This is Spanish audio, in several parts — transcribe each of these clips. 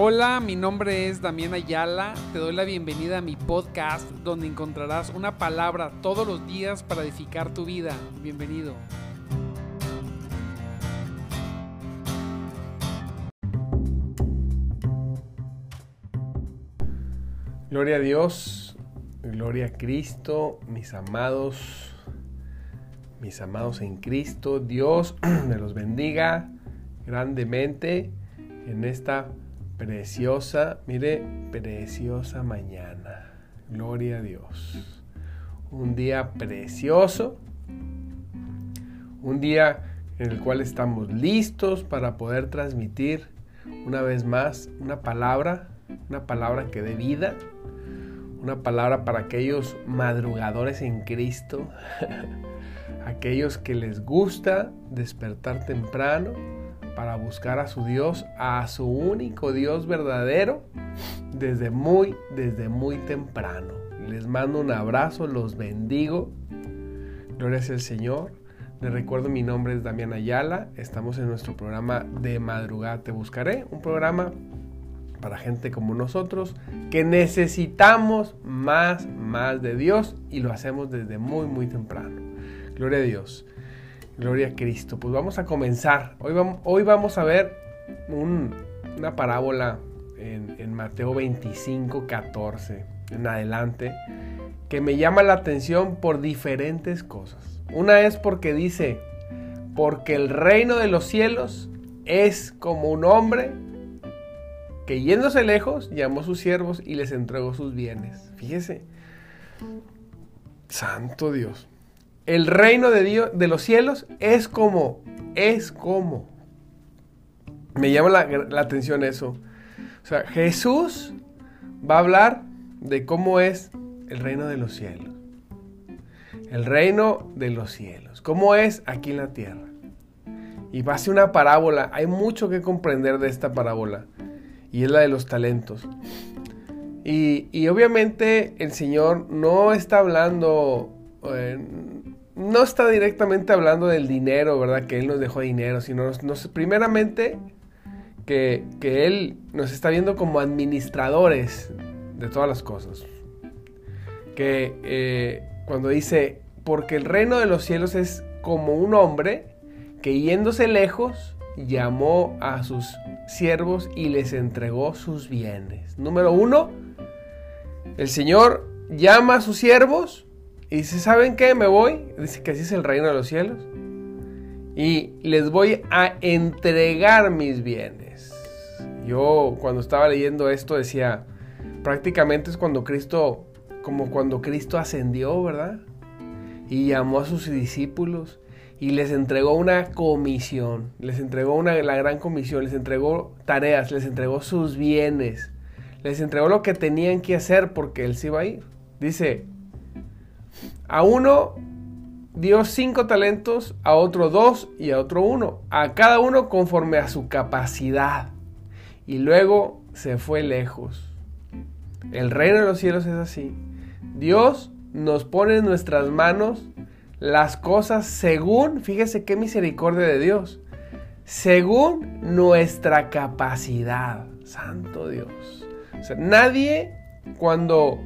Hola, mi nombre es Damián Ayala. Te doy la bienvenida a mi podcast donde encontrarás una palabra todos los días para edificar tu vida. Bienvenido. Gloria a Dios, gloria a Cristo, mis amados, mis amados en Cristo. Dios me los bendiga grandemente en esta preciosa, mire, preciosa mañana. Gloria a Dios. Un día precioso. Un día en el cual estamos listos para poder transmitir una vez más una palabra, una palabra que dé vida, una palabra para aquellos madrugadores en Cristo, aquellos que les gusta despertar temprano, para buscar a su Dios, a su único Dios verdadero, desde muy, desde muy temprano. Les mando un abrazo, los bendigo. Gloria el Señor. Les recuerdo, mi nombre es Damián Ayala. Estamos en nuestro programa de madrugada Te Buscaré, un programa para gente como nosotros que necesitamos más, más de Dios y lo hacemos desde muy, muy temprano. Gloria a Dios. Gloria a Cristo. Pues vamos a comenzar. Hoy vamos, hoy vamos a ver una parábola en, en, Mateo 25, 14 en adelante que me llama la atención por diferentes cosas. Una es porque dice, porque el reino de los cielos es como un hombre que yéndose lejos llamó a sus siervos y les entregó sus bienes. Fíjese, santo Dios el reino de Dios, de los cielos, es como, es como. Me llama la, atención eso. O sea, Jesús va a hablar de cómo es el reino de los cielos. El reino de los cielos. ¿Cómo es aquí en la tierra? Y va a ser una parábola. Hay mucho que comprender de esta parábola. Y es la de los talentos. Y, y obviamente el Señor no está hablando... Eh, no está directamente hablando del dinero, ¿verdad? Que Él nos dejó dinero, sino nos, primeramente que, Él nos está viendo como administradores de todas las cosas. Que eh, cuando dice, porque el reino de los cielos es como un hombre que yéndose lejos llamó a sus siervos y les entregó sus bienes. Número uno, el Señor llama a sus siervos y dice, ¿saben qué? Me voy. Dice que así es el reino de los cielos. Y les voy a entregar mis bienes. Yo cuando estaba leyendo esto decía, prácticamente es cuando Cristo, como cuando Cristo ascendió, ¿verdad? Y llamó a sus discípulos y les entregó una comisión, les entregó una, la gran comisión, les entregó tareas, les entregó sus bienes, les entregó lo que tenían que hacer porque Él se iba a ir. Dice, a uno dio cinco talentos, a otro dos y a otro uno, a cada uno conforme a su capacidad. Y luego se fue lejos. El reino de los cielos es así. Dios nos pone en nuestras manos las cosas según, fíjese qué misericordia de Dios, según nuestra capacidad. Santo Dios. nadie cuando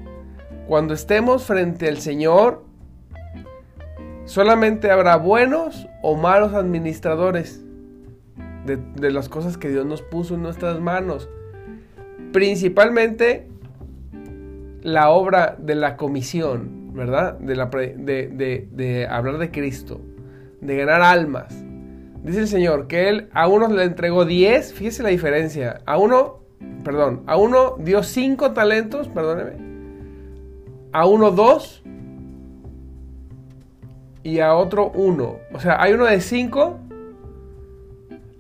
cuando estemos frente al Señor, solamente habrá buenos o malos administradores de, las cosas que Dios nos puso en nuestras manos. Principalmente la obra de la comisión, ¿verdad? De, la, de, de, hablar de Cristo, de ganar almas. Dice el Señor que Él a uno le entregó 10, fíjese la diferencia. A uno, perdón, a uno dio 5 talentos, perdóneme a uno dos y a otro uno. O sea, hay uno de cinco,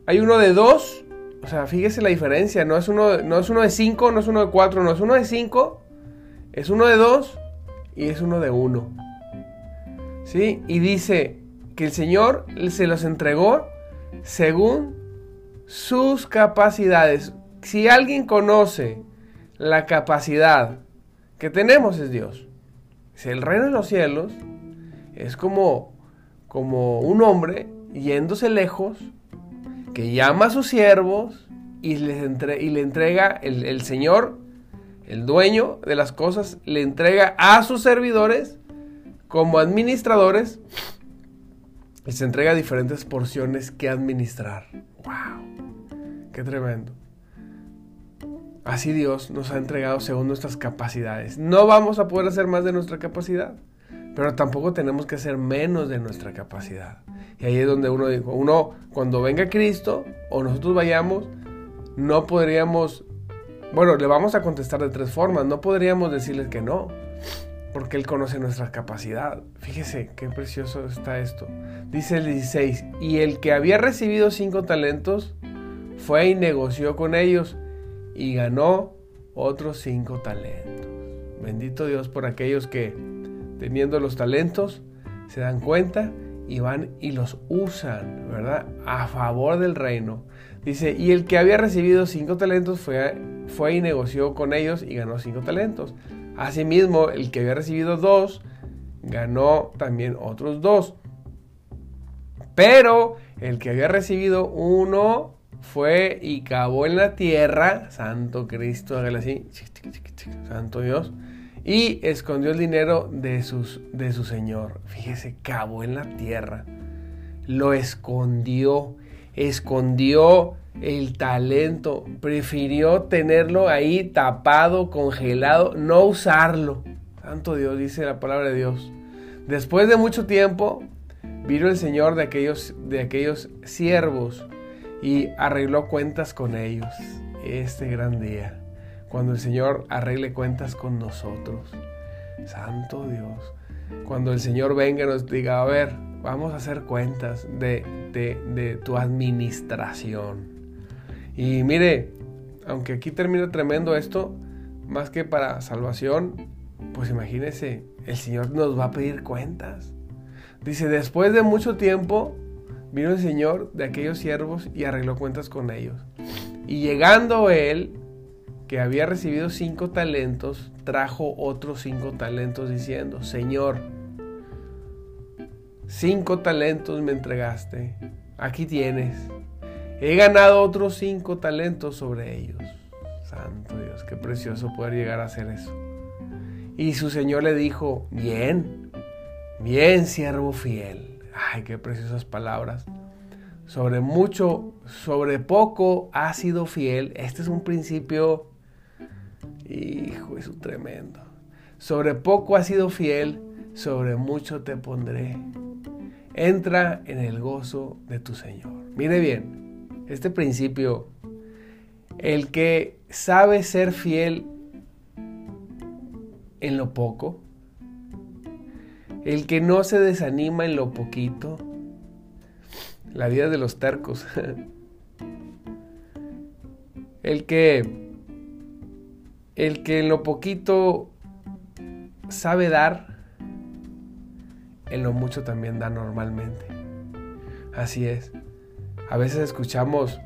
hay uno de dos. O sea, fíjese la diferencia. No es uno, no es uno de cinco, no es uno de cuatro, no es uno de cinco, es uno de dos y es uno de uno. ¿Sí? Y dice que el Señor se los entregó según sus capacidades. Si alguien conoce la capacidad que tenemos es Dios. Si el reino de los cielos es como, como un hombre yéndose lejos, que llama a sus siervos y, les y le entrega el, el Señor, el dueño de las cosas, le entrega a sus servidores como administradores y se entrega diferentes porciones que administrar. ¡Wow! ¡Qué tremendo! Así Dios nos ha entregado según nuestras capacidades. No vamos a poder hacer más de nuestra capacidad, pero tampoco tenemos que hacer menos de nuestra capacidad. Y ahí es donde uno dijo, uno cuando venga Cristo o nosotros vayamos, no podríamos, bueno, le vamos a contestar de tres formas, no podríamos decirles que no, porque Él conoce nuestra capacidad. Fíjese qué precioso está esto. Dice el 16, y el que había recibido cinco talentos fue y negoció con ellos y ganó otros cinco talentos. Bendito Dios por aquellos que, teniendo los talentos, se dan cuenta y van y los usan, ¿verdad? A favor del reino. Dice, y el que había recibido cinco talentos fue, fue y negoció con ellos y ganó cinco talentos. Asimismo, el que había recibido dos, ganó también otros dos. Pero el que había recibido uno, fue y cavó en la tierra, Santo Cristo, hágale así, Santo Dios, y escondió el dinero de, sus, de su Señor. Fíjese, cavó en la tierra, lo escondió, escondió el talento, prefirió tenerlo ahí tapado, congelado, no usarlo. Santo Dios, dice la palabra de Dios. Después de mucho tiempo, vino el Señor de aquellos, de aquellos siervos y arregló cuentas con ellos este gran día, cuando el Señor arregle cuentas con nosotros. Santo Dios, cuando el Señor venga y nos diga, a ver, vamos a hacer cuentas de, de tu administración. Y mire, aunque aquí termina tremendo esto, más que para salvación, pues imagínese, el Señor nos va a pedir cuentas. Dice, después de mucho tiempo, Vino el Señor de aquellos siervos y arregló cuentas con ellos. Y llegando él, que había recibido cinco talentos, trajo otros cinco talentos diciendo, Señor, cinco talentos me entregaste, aquí tienes. He ganado otros cinco talentos sobre ellos. Santo Dios, qué precioso poder llegar a hacer eso. Y su Señor le dijo, bien, bien siervo fiel Ay, qué preciosas palabras. Sobre mucho, sobre poco ha sido fiel. Este es un principio, hijo, es tremendo. Sobre poco ha sido fiel, sobre mucho te pondré. Entra en el gozo de tu Señor. Mire bien, este principio, el que sabe ser fiel en lo poco, el que no se desanima en lo poquito. La vida de los tercos. El que el que en lo poquito sabe dar, en lo mucho también da normalmente. Así es. A veces escuchamos,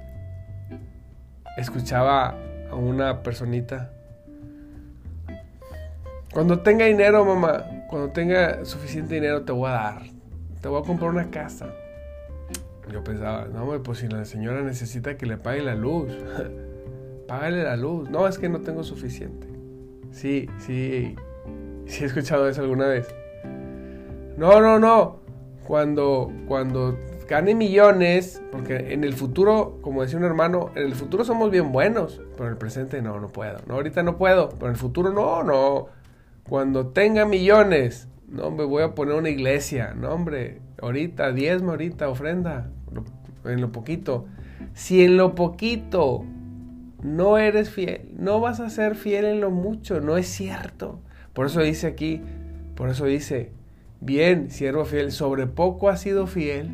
escuchaba a una personita, cuando tenga dinero, mamá, cuando tenga suficiente dinero te voy a dar. Te voy a comprar una casa. Yo pensaba, no, pues si la señora necesita que le pague la luz, págale la luz. No, es que no tengo suficiente. Sí, sí, sí he escuchado eso alguna vez. No, no, no. Cuando, cuando gane millones, porque en el futuro, como decía un hermano, en el futuro somos bien buenos, pero en el presente no, no puedo. No, ahorita no puedo, pero en el futuro no, no. Cuando tenga millones, no, hombre, voy a poner una iglesia. No, hombre, ahorita, diezmo, ahorita, ofrenda. En lo poquito. Si en lo poquito no eres fiel, no vas a ser fiel en lo mucho. No es cierto. Por eso dice aquí, por eso dice, bien, siervo fiel, sobre poco has sido fiel.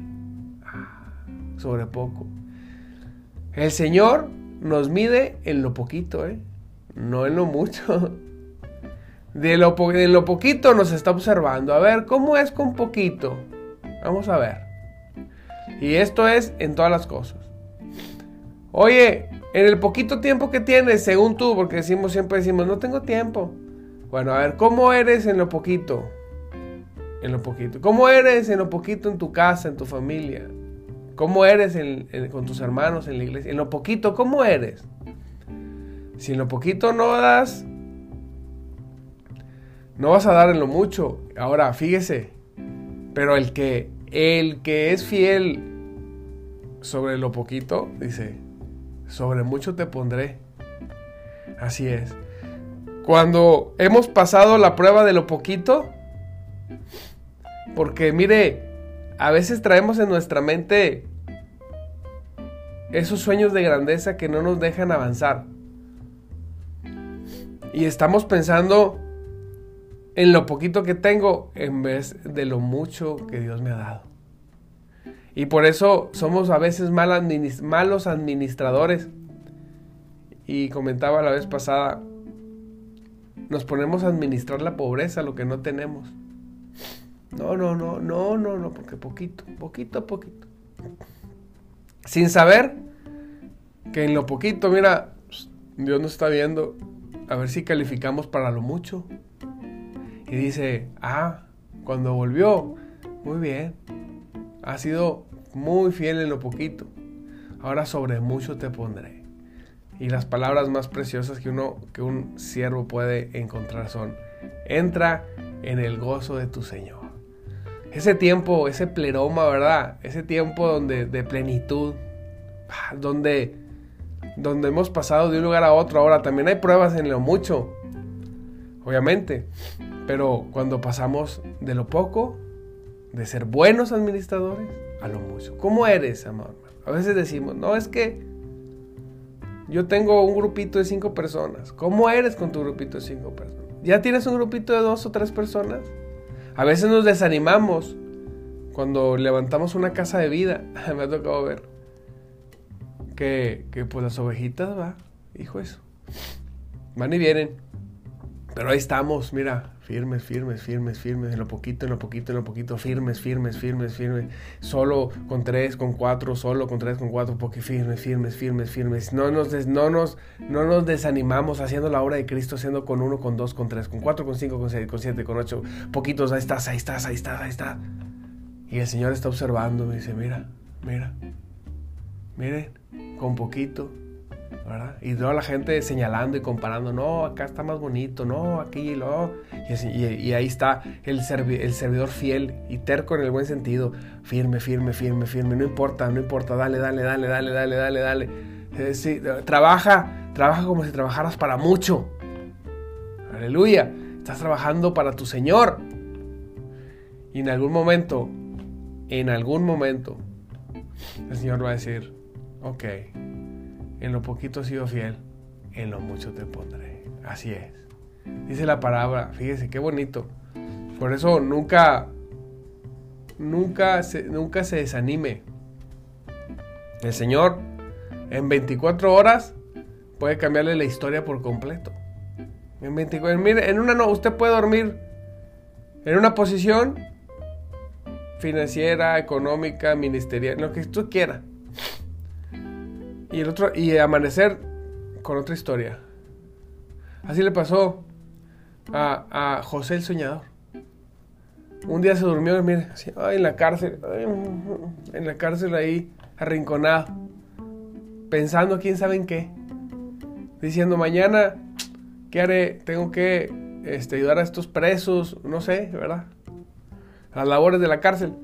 Ah, sobre poco. El Señor nos mide en lo poquito, ¿eh? No en lo mucho. De lo, lo poquito nos está observando. A ver, ¿cómo es con poquito? Vamos a ver. Y esto es en todas las cosas. Oye, en el poquito tiempo que tienes, según tú, porque decimos siempre decimos, no tengo tiempo. Bueno, a ver, ¿cómo eres en lo poquito? En lo poquito. ¿Cómo eres en lo poquito en tu casa, en tu familia? ¿Cómo eres con tus hermanos en la iglesia? En lo poquito, ¿cómo eres? Si en lo poquito no das, no vas a dar en lo mucho. Ahora, fíjese, pero el que, el que es fiel sobre lo poquito, dice, sobre mucho te pondré. Así es. Cuando hemos pasado la prueba de lo poquito, porque mire, a veces traemos en nuestra mente esos sueños de grandeza que no nos dejan avanzar. Y estamos pensando en lo poquito que tengo en vez de lo mucho que Dios me ha dado. Y por eso somos a veces malos administradores. Y comentaba la vez pasada, nos ponemos a administrar la pobreza, lo que no tenemos. No, no, no, no, no, no, porque poquito, poquito a poquito. Sin saber que en lo poquito, mira, Dios nos está viendo, a ver si calificamos para lo mucho. Y dice, ah, cuando volvió, muy bien, ha sido muy fiel en lo poquito, ahora sobre mucho te pondré. Y las palabras más preciosas que uno, que un siervo puede encontrar son, entra en el gozo de tu Señor ese tiempo, ese pleroma, ¿verdad? Ese tiempo donde, de plenitud, ah, donde, donde hemos pasado de un lugar a otro. Ahora, también hay pruebas en lo mucho, obviamente, pero cuando pasamos de lo poco, de ser buenos administradores, a lo mucho. ¿Cómo eres, amor? A veces decimos, no, es que yo tengo un grupito de cinco personas. ¿Cómo eres con tu grupito de cinco personas? ¿Ya tienes un grupito de dos o tres personas? A veces nos desanimamos cuando levantamos una casa de vida. Me ha tocado ver que, que pues las ovejitas, va, hijo eso. Van y vienen. Pero ahí estamos, mira, firmes, firmes, firmes, firmes, en lo poquito, en lo poquito, en lo poquito, firmes, firmes, firmes, firmes. Solo con tres, con cuatro, solo con tres, con cuatro, porque firmes, firmes, firmes, firmes. No nos, no nos, no nos desanimamos haciendo la obra de Cristo, haciendo con uno, con dos, con tres, con cuatro, con cinco, con seis, con siete, con ocho. Poquitos, ahí estás, ahí estás, ahí estás, ahí estás. Y el Señor está observando, me dice, mira, mira, miren, con poquito, y toda la gente señalando y comparando, no, acá está más bonito, no, aquí. Y, y, ahí está el, el servidor fiel y terco en el buen sentido, firme, firme, firme, firme, no importa, no importa, dale, dale, dale, dale, dale, dale, dale. Eh, trabaja, trabaja como si trabajaras para mucho. Aleluya, estás trabajando para tu Señor. Y en algún momento, en algún momento, el Señor va a decir, ok, en lo poquito he sido fiel, en lo mucho te pondré. Así es. Dice la palabra, fíjese qué bonito. Por eso nunca, nunca se, nunca se desanime. El Señor en 24 horas puede cambiarle la historia por completo. En 24, mire, en una no, usted puede dormir en una posición financiera, económica, ministerial, lo que usted quiera. Y el otro, y amanecer con otra historia. Así le pasó a, José el Soñador. Un día se durmió mire, en la cárcel, en la cárcel ahí, arrinconado, pensando quién sabe en qué. Diciendo, mañana, ¿qué haré? Tengo que este, ayudar a estos presos, no sé, ¿verdad? las labores de la cárcel.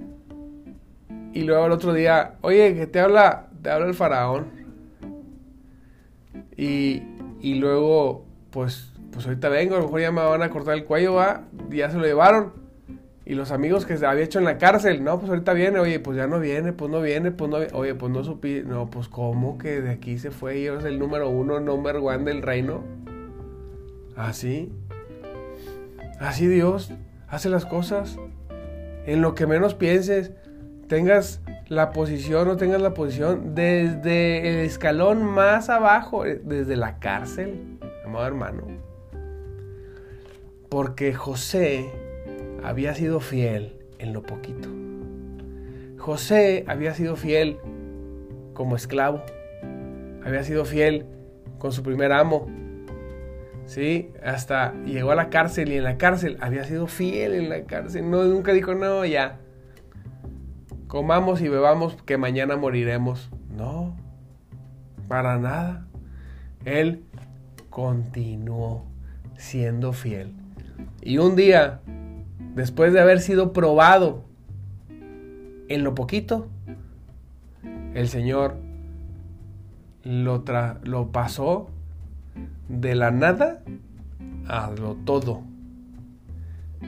Y luego el otro día, oye, que te habla, te habla el faraón. Y, y luego, pues, pues ahorita vengo, a lo mejor ya me van a cortar el cuello, va, ya se lo llevaron. Y los amigos que se había hecho en la cárcel, no, pues ahorita viene, oye, pues ya no viene, pues no viene, pues no oye, pues no supí, no, pues cómo que de aquí se fue y es el número uno, number one del reino. Así. Así Dios hace las cosas. En lo que menos pienses, tengas la posición o tengas la posición desde el escalón más abajo, eh, desde la cárcel, amado hermano. Porque José había sido fiel en lo poquito. José había sido fiel como esclavo. Había sido fiel con su primer amo. ¿Sí? Hasta llegó a la cárcel y en la cárcel había sido fiel en la cárcel. No, nunca dijo, no, ya comamos y bebamos que mañana moriremos. No, para nada. Él continuó siendo fiel. Y un día, después de haber sido probado en lo poquito, el Señor lo, lo pasó de la nada a lo todo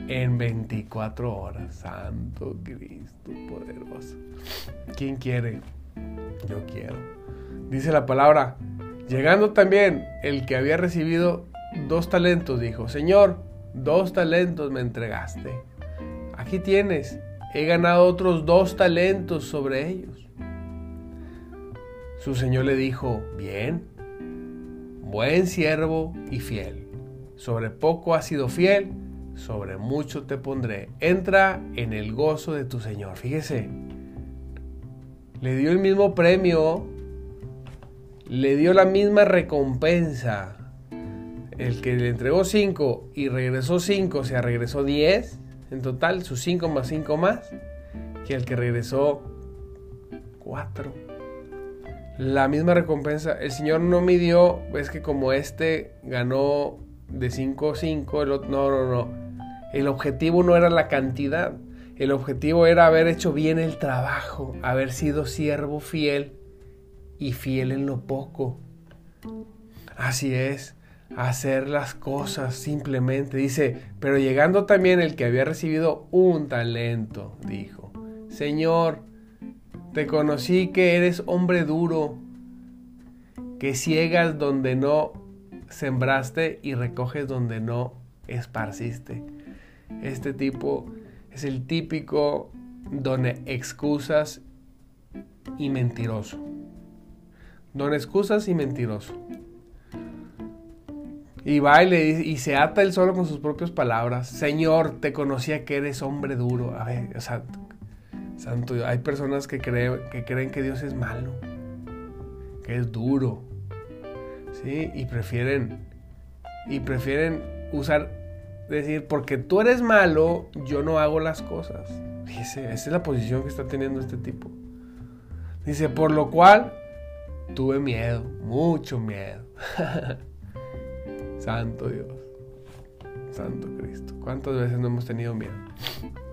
en 24 horas. Santo Cristo poderoso. ¿Quién quiere? Yo quiero. Dice la palabra, llegando también el que había recibido dos talentos, dijo, Señor, dos talentos me entregaste. Aquí tienes, he ganado otros dos talentos sobre ellos. Su Señor le dijo, bien, buen siervo y fiel. Sobre poco has sido fiel, sobre mucho te pondré. Entra en el gozo de tu Señor. Fíjese, le dio el mismo premio, le dio la misma recompensa. El que le entregó 5 y regresó 5, o sea, regresó 10 en total, sus 5 más 5 más, que el que regresó 4. La misma recompensa. El Señor no midió, es que como este ganó de 5 5, no, no, no. El objetivo no era la cantidad. El objetivo era haber hecho bien el trabajo, haber sido siervo fiel y fiel en lo poco. Así es, hacer las cosas simplemente. Dice, pero llegando también el que había recibido un talento, dijo, Señor, te conocí que eres hombre duro, que ciegas donde no sembraste y recoges donde no esparciste. Este tipo es el típico don excusas y mentiroso. Don excusas y mentiroso. Y va y, y se ata él solo con sus propias palabras. Señor, te conocía que eres hombre duro. A ver, o sea, santo, hay personas que creen que Dios es malo, que es duro. Y prefieren, y prefieren usar decir, porque tú eres malo, yo no hago las cosas. Fíjese, esa es la posición que está teniendo este tipo. Dice, por lo cual tuve miedo, mucho miedo. Santo Dios, Santo Cristo. ¿Cuántas veces no hemos tenido miedo?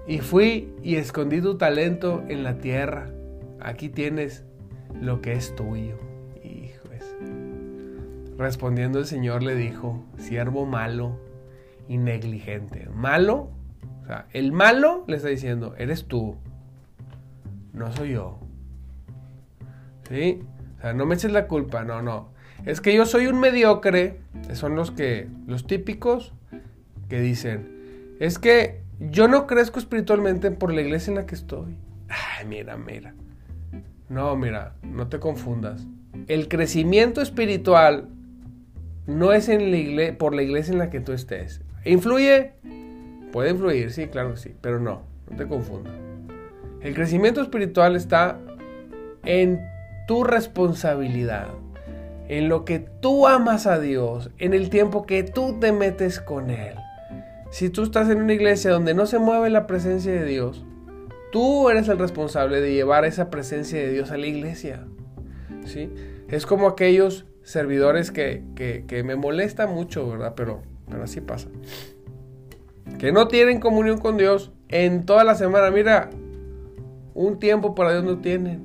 Y fui y escondí tu talento en la tierra. Aquí tienes lo que es tuyo. Hijo Respondiendo el Señor le dijo, siervo malo y negligente. Malo, o sea, el malo le está diciendo, eres tú, no soy yo. ¿Sí? O sea, no me eches la culpa, no, no. Es que yo soy un mediocre, son los que, los típicos que dicen, es que yo no crezco espiritualmente por la iglesia en la que estoy. Ay, mira, mira. No, mira, no te confundas. El crecimiento espiritual no es en la por la iglesia en la que tú estés. ¿Influye? Puede influir, sí, claro que sí, pero no, no te confundas. El crecimiento espiritual está en tu responsabilidad, en lo que tú amas a Dios, en el tiempo que tú te metes con Él. Si tú estás en una iglesia donde no se mueve la presencia de Dios, tú eres el responsable de llevar esa presencia de Dios a la iglesia. ¿sí? Es como aquellos servidores que, que me molesta mucho, ¿verdad? Pero pero así pasa. Que no tienen comunión con Dios en toda la semana. Mira, un tiempo para Dios no tienen.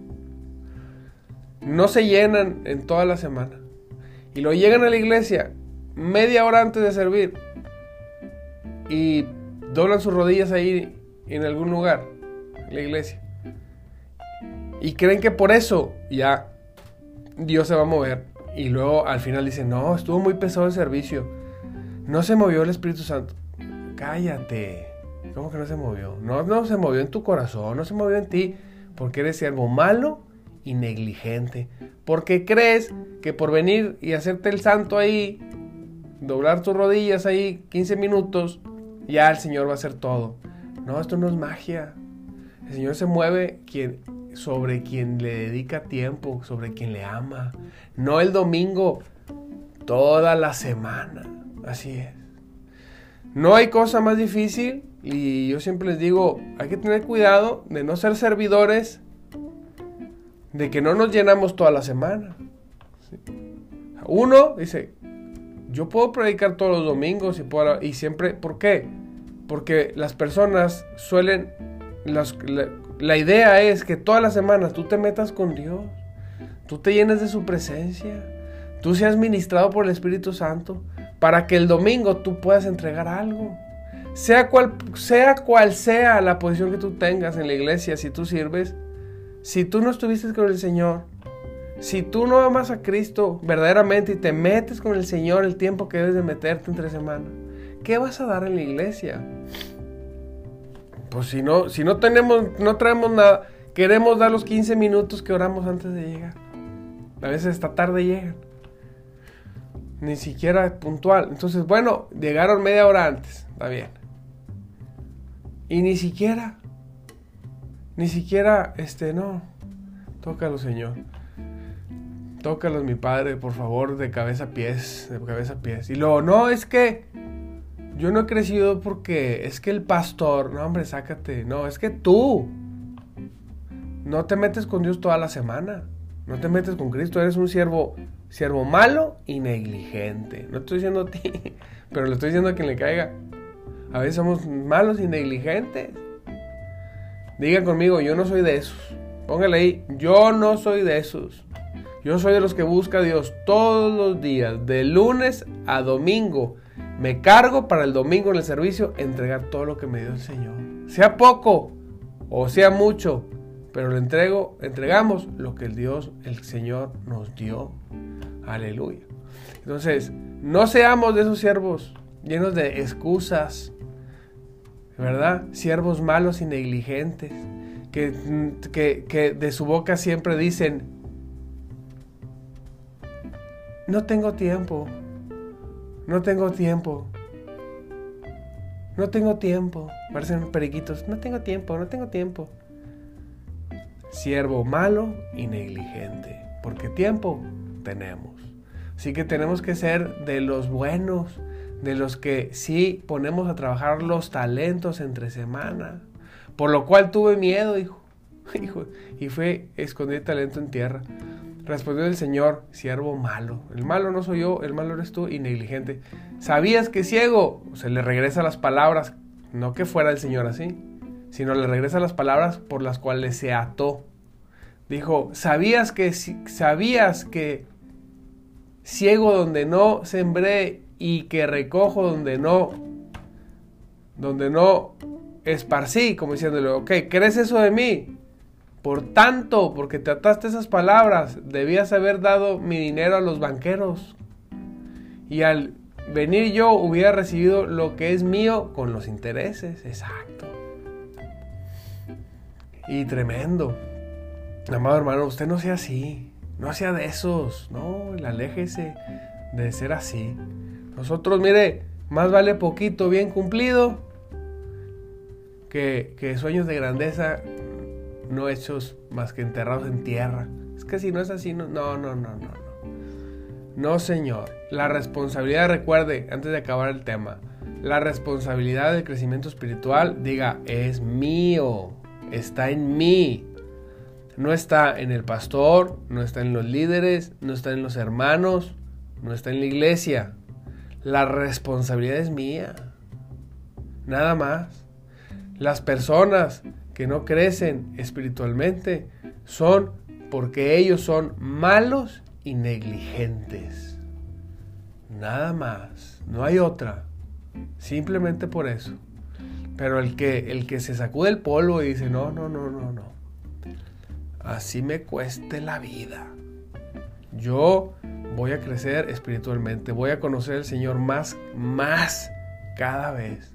No se llenan en toda la semana. Y lo llegan a la iglesia media hora antes de servir. Y doblan sus rodillas ahí en algún lugar, en la iglesia. Y creen que por eso ya Dios se va a mover. Y luego al final dicen, no, estuvo muy pesado el servicio. No se movió el Espíritu Santo. Cállate. ¿Cómo que no se movió? No, no se movió en tu corazón, no se movió en ti, porque eres siervo malo y negligente. Porque crees que por venir y hacerte el santo ahí, doblar tus rodillas ahí 15 minutos, ya el Señor va a hacer todo. No, esto no es magia. El Señor se mueve quien, sobre quien le dedica tiempo, sobre quien le ama. No el domingo, toda la semana. Así es. No hay cosa más difícil Y yo siempre les digo, hay que tener cuidado de no ser servidores, de que no nos llenamos toda la semana. Uno dice, yo puedo predicar todos los domingos y, puedo, y siempre, ¿por qué? Porque las personas suelen, las, la, idea es que todas las semanas tú te metas con Dios, tú te llenes de su presencia, tú seas ministrado por el Espíritu Santo, para que el domingo tú puedas entregar algo. Sea cual, sea cual sea la posición que tú tengas en la iglesia, si tú sirves, si tú no estuviste con el Señor, si tú no amas a Cristo verdaderamente y te metes con el Señor el tiempo que debes de meterte entre semana, ¿qué vas a dar en la iglesia? Pues si no, si no tenemos, no traemos nada, queremos dar los 15 minutos que oramos antes de llegar. A veces esta tarde llegan. Ni siquiera puntual. Entonces, bueno, llegaron media hora antes. Está bien. Y ni siquiera, ni siquiera, este, no. Tócalo, Señor. Tócalos, mi Padre, por favor, de cabeza a pies, de cabeza a pies. Y luego, no, es que yo no he crecido porque es que el pastor, no, hombre, sácate. No, es que tú no te metes con Dios toda la semana. No te metes con Cristo, eres un siervo, siervo malo y negligente. No estoy diciendo a ti, pero le estoy diciendo a quien le caiga. A veces somos malos y negligentes. Diga conmigo, yo no soy de esos. Póngale ahí, yo no soy de esos. Yo soy de los que busca a Dios todos los días, de lunes a domingo. Me cargo para el domingo en el servicio entregar todo lo que me dio el Señor. Sea poco o sea mucho, pero le entrego, entregamos lo que el Dios, el Señor nos dio. Aleluya. Entonces, no seamos de esos siervos llenos de excusas, ¿verdad? Siervos malos y negligentes, que, que, que de su boca siempre dicen, no tengo tiempo, no tengo tiempo, no tengo tiempo. Parecen periquitos, no tengo tiempo, no tengo tiempo. Siervo malo y negligente, porque tiempo tenemos. Así que tenemos que ser de los buenos, de los que sí ponemos a trabajar los talentos entre semana. Por lo cual tuve miedo, hijo. hijo y fue esconder talento en tierra. Respondió el Señor, siervo malo. El malo no soy yo, el malo eres tú y negligente. ¿Sabías que ciego? Se le regresa las palabras, no que fuera el Señor así, sino le regresa las palabras por las cuales se ató. Dijo, ¿sabías que, sabías que ciego donde no sembré y que recojo donde no, donde no esparcí? Como diciéndole, ok, ¿crees eso de mí? Por tanto, porque te ataste esas palabras, debías haber dado mi dinero a los banqueros. Y al venir yo hubiera recibido lo que es mío con los intereses. Exacto. Y tremendo. Amado hermano, usted no sea así. No sea de esos. No, aléjese de ser así. Nosotros, mire, más vale poquito bien cumplido que, que sueños de grandeza no hechos más que enterrados en tierra. Es que si no es así, no, no, no, no, no. No, señor. La responsabilidad, recuerde, antes de acabar el tema, la responsabilidad del crecimiento espiritual, diga, es mío, está en mí. No está en el pastor, no está en los líderes, no está en los hermanos, no está en la iglesia. La responsabilidad es mía. Nada más. Las personas que no crecen espiritualmente son porque ellos son malos y negligentes. Nada más, no hay otra. Simplemente por eso. Pero el que, el que se sacude el polvo y dice, no, no, no, no, no. Así me cueste la vida. Yo voy a crecer espiritualmente, voy a conocer al Señor más, más cada vez.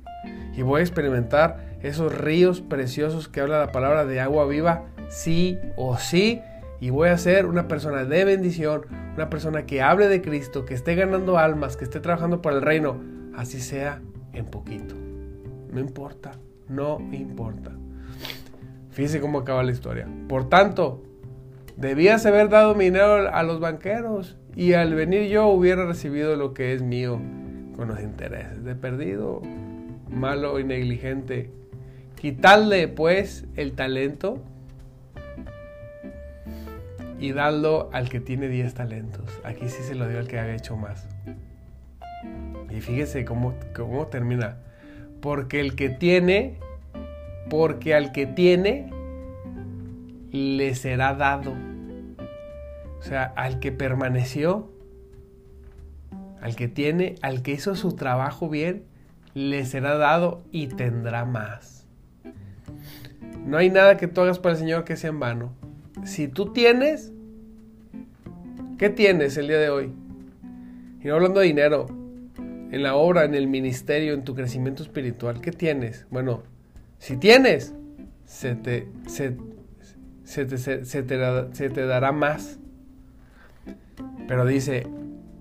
Y voy a experimentar esos ríos preciosos que habla la palabra de agua viva, sí o sí. Y voy a ser una persona de bendición, una persona que hable de Cristo, que esté ganando almas, que esté trabajando para el reino, así sea en poquito. No importa, no importa. Fíjese cómo acaba la historia. Por tanto, debías haber dado mi dinero a los banqueros y al venir yo hubiera recibido lo que es mío con los intereses. De perdido, malo y negligente, quitadle pues el talento y dadlo al que tiene 10 talentos. Aquí sí se lo dio al que había hecho más. Y fíjese cómo, cómo termina. Porque el que tiene, porque al que tiene, le será dado. O sea, al que permaneció, al que tiene, al que hizo su trabajo bien, le será dado y tendrá más. No hay nada que tú hagas para el Señor que sea en vano. Si tú tienes, ¿qué tienes el día de hoy? Y no hablando de dinero, en la obra, en el ministerio, en tu crecimiento espiritual, ¿qué tienes? Bueno, si tienes, se te, se, te, se te dará más. Pero dice,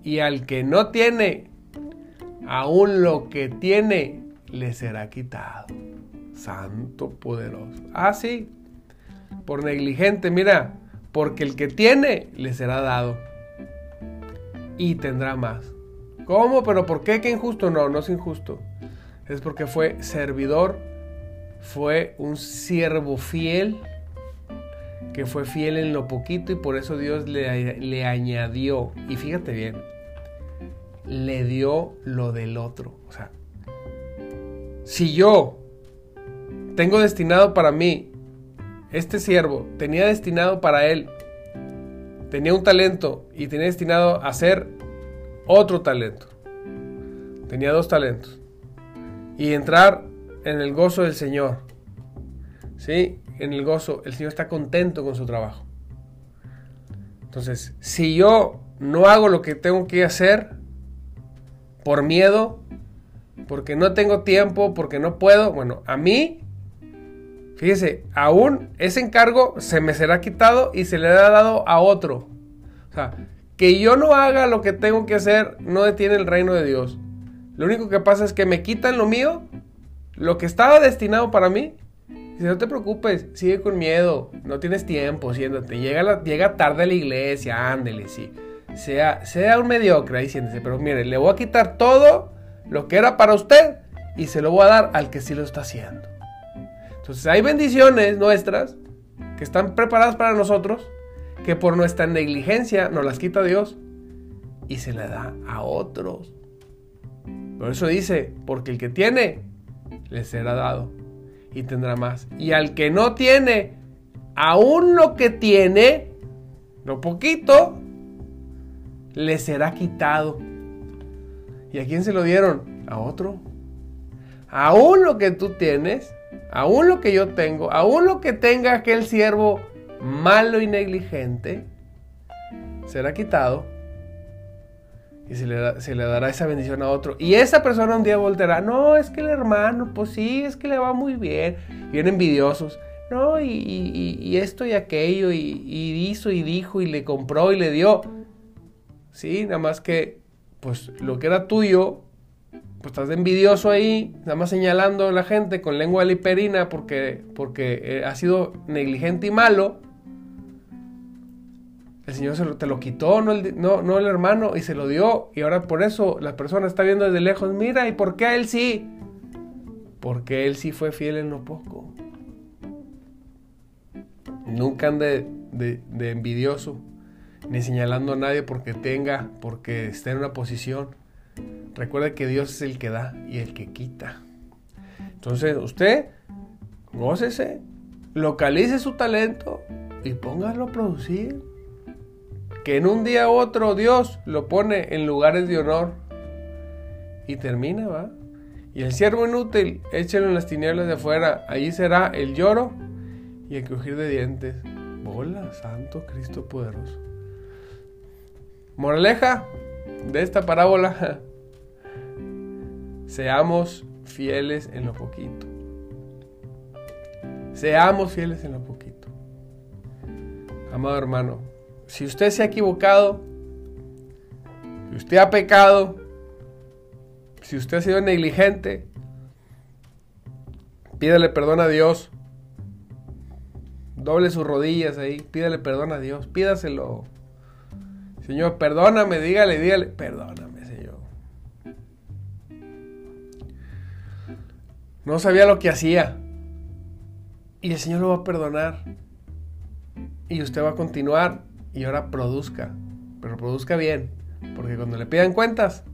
y al que no tiene, aún lo que tiene le será quitado. Santo poderoso. Ah, sí. Por negligente, mira, porque el que tiene le será dado. Y tendrá más. ¿Cómo? ¿Pero por qué? ¿Qué injusto? No, no es injusto. Es porque fue servidor, fue un siervo fiel, que fue fiel en lo poquito y por eso Dios le, le añadió. Y fíjate bien, le dio lo del otro. O sea, si yo tengo destinado para mí, este siervo tenía destinado para él, tenía un talento y tenía destinado a hacer otro talento. Tenía dos talentos. Y entrar en el gozo del Señor. ¿Sí? En el gozo, el Señor está contento con su trabajo. Entonces, si yo no hago lo que tengo que hacer, por miedo, porque no tengo tiempo, porque no puedo. Bueno, a mí, fíjese, aún ese encargo se me será quitado y se le ha dado a otro. O sea, que yo no haga lo que tengo que hacer no detiene el reino de Dios. Lo único que pasa es que me quitan lo mío, lo que estaba destinado para mí. Si no te preocupes, sigue con miedo, no tienes tiempo, siéntate. Llega, llega tarde a la iglesia, ándele, sí sea, sea un mediocre, ahí siéntese, pero mire, le voy a quitar todo lo que era para usted y se lo voy a dar al que sí lo está haciendo. Entonces hay bendiciones nuestras que están preparadas para nosotros, que por nuestra negligencia nos las quita Dios y se le da a otros. Por eso dice, porque el que tiene, le será dado y tendrá más. Y al que no tiene, aún lo que tiene, lo poquito, le será quitado. ¿Y a quién se lo dieron? A otro. Aún lo que tú tienes, aún lo que yo tengo, aún lo que tenga aquel siervo malo y negligente, será quitado y se le, dará esa bendición a otro. Y esa persona un día volverá, no, es que el hermano, pues sí, es que le va muy bien. Bien envidiosos. No, y, y esto y aquello, y, hizo y dijo y le compró y le dio. Sí, nada más que, pues lo que era tuyo, pues estás de envidioso ahí, nada más señalando a la gente con lengua liperina porque, porque eh, ha sido negligente y malo. El Señor se lo, te lo quitó, no el, no, el hermano, y se lo dio. Y ahora por eso la persona está viendo desde lejos, mira, ¿y por qué a él sí? Porque él sí fue fiel en lo poco. Nunca ande de envidioso ni señalando a nadie porque tenga, porque esté en una posición. Recuerde que Dios es el que da y el que quita. Entonces usted, gócese, localice su talento y póngalo a producir. Que en un día u otro Dios lo pone en lugares de honor. Y termina, ¿va? Y el siervo inútil, échelo en las tinieblas de afuera. Allí será el lloro y el crujir de dientes. Bola, Santo Cristo poderoso. Moraleja de esta parábola, seamos fieles en lo poquito. Seamos fieles en lo poquito. Amado hermano, si usted se ha equivocado, si usted ha pecado, si usted ha sido negligente, pídale perdón a Dios. Doble sus rodillas ahí, pídale perdón a Dios, pídaselo. Señor, perdóname, dígale, dígale, perdóname, Señor. No sabía lo que hacía. Y el Señor lo va a perdonar. Y usted va a continuar y ahora produzca. Pero produzca bien. Porque cuando le pidan cuentas,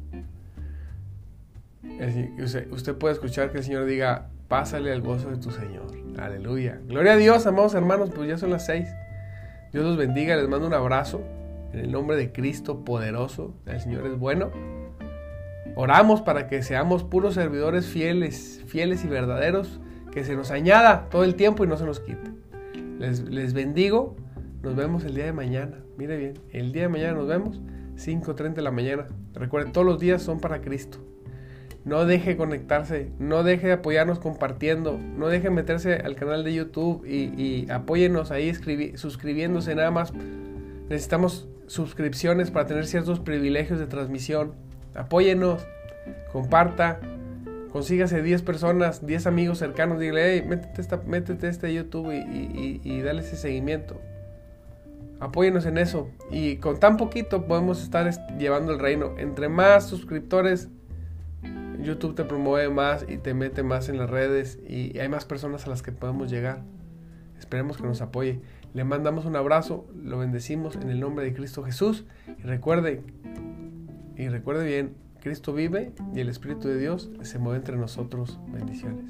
usted, puede escuchar que el Señor diga, pásale al gozo de tu Señor. Aleluya. Gloria a Dios, amados hermanos, pues ya son las seis. Dios los bendiga, les mando un abrazo. En el nombre de Cristo poderoso, el Señor es bueno. Oramos para que seamos puros servidores fieles, fieles y verdaderos, que se nos añada todo el tiempo y no se nos quite. Les, les bendigo, nos vemos el día de mañana. Mire bien, el día de mañana nos vemos, 5.30 de la mañana. Recuerden, todos los días son para Cristo. No deje conectarse, no deje de apoyarnos compartiendo, no deje meterse al canal de YouTube y, y apóyenos ahí suscribiéndose nada más. Necesitamos suscripciones para tener ciertos privilegios de transmisión. Apóyenos, comparta, consígase 10 personas, 10 amigos cercanos, dile, hey, métete, esta, métete este YouTube y, y, dale ese seguimiento. Apóyenos en eso. Y con tan poquito podemos estar llevando el reino. Entre más suscriptores, YouTube te promueve más y te mete más en las redes y hay más personas a las que podemos llegar. Esperemos que nos apoye. Le mandamos un abrazo, lo bendecimos en el nombre de Cristo Jesús y recuerde, y recuerde bien, Cristo vive y el Espíritu de Dios se mueve entre nosotros. Bendiciones.